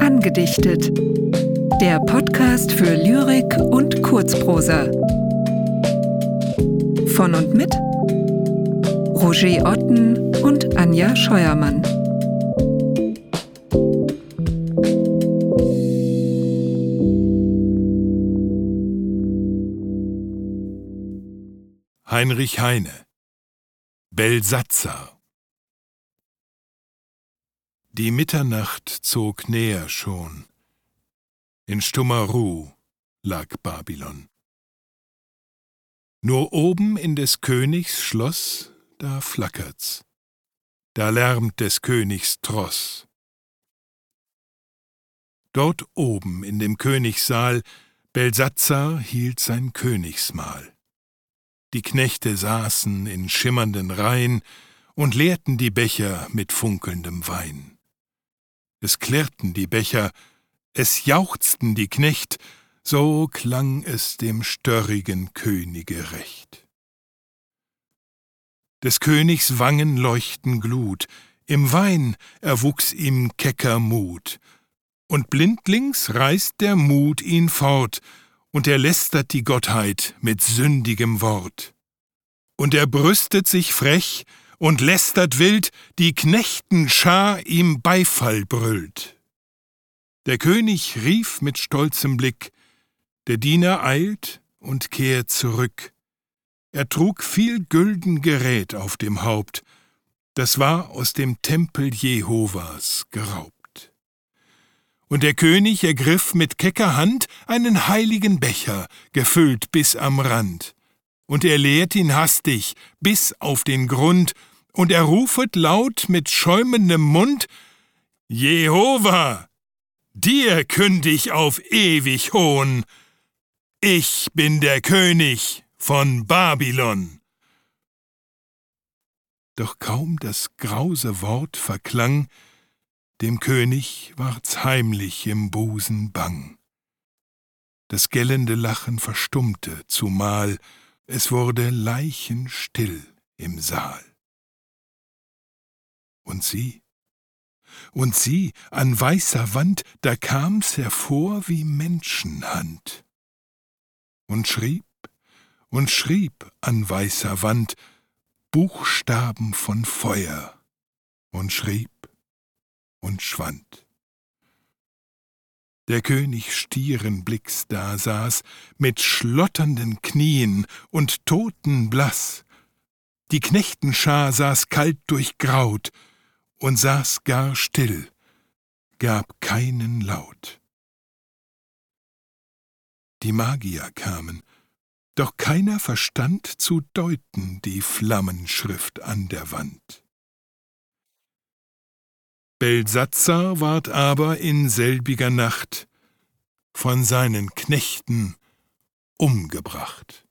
Angedichtet. Der Podcast für Lyrik und Kurzprosa. Von und mit Roger Otten und Anja Scheuermann. Heinrich Heine Belsatzer Die Mitternacht zog näher schon. In stummer Ruh lag Babylon. Nur oben in des Königs Schloss, da flackert's, da lärmt des Königs Tross. Dort oben in dem Königssaal Belsatzer hielt sein Königsmahl. Die Knechte saßen in schimmernden Reihen und leerten die Becher mit funkelndem Wein. Es klirrten die Becher, es jauchzten die Knecht, so klang es dem störrigen Könige recht. Des Königs Wangen leuchten Glut, im Wein erwuchs ihm kecker Mut, und blindlings reißt der Mut ihn fort, und er lästert die Gottheit mit sündigem Wort. Und er brüstet sich frech und lästert wild, die Knechtenschar ihm Beifall brüllt. Der König rief mit stolzem Blick, der Diener eilt und kehrt zurück. Er trug viel gülden Gerät auf dem Haupt, das war aus dem Tempel Jehovas geraubt. Und der König ergriff mit kecker Hand einen heiligen Becher, gefüllt bis am Rand. Und er leert ihn hastig bis auf den Grund, und er rufet laut mit schäumendem Mund, Jehova, dir kündig auf ewig Hohn, ich bin der König von Babylon. Doch kaum das grause Wort verklang, dem König ward's heimlich im Busen bang. Das gellende Lachen verstummte, zumal es wurde leichenstill im Saal. Und sie, und sie, an weißer Wand, da kam's hervor wie Menschenhand. Und schrieb und schrieb an weißer Wand Buchstaben von Feuer und schrieb und schwand. Der König Stierenblicks da saß, mit schlotternden Knien und totenblaß. Die Knechtenschar saß kalt durchgraut und saß gar still, gab keinen Laut. Die Magier kamen, doch keiner verstand zu deuten die Flammenschrift an der Wand. Belsatzer ward aber in selbiger Nacht von seinen Knechten umgebracht.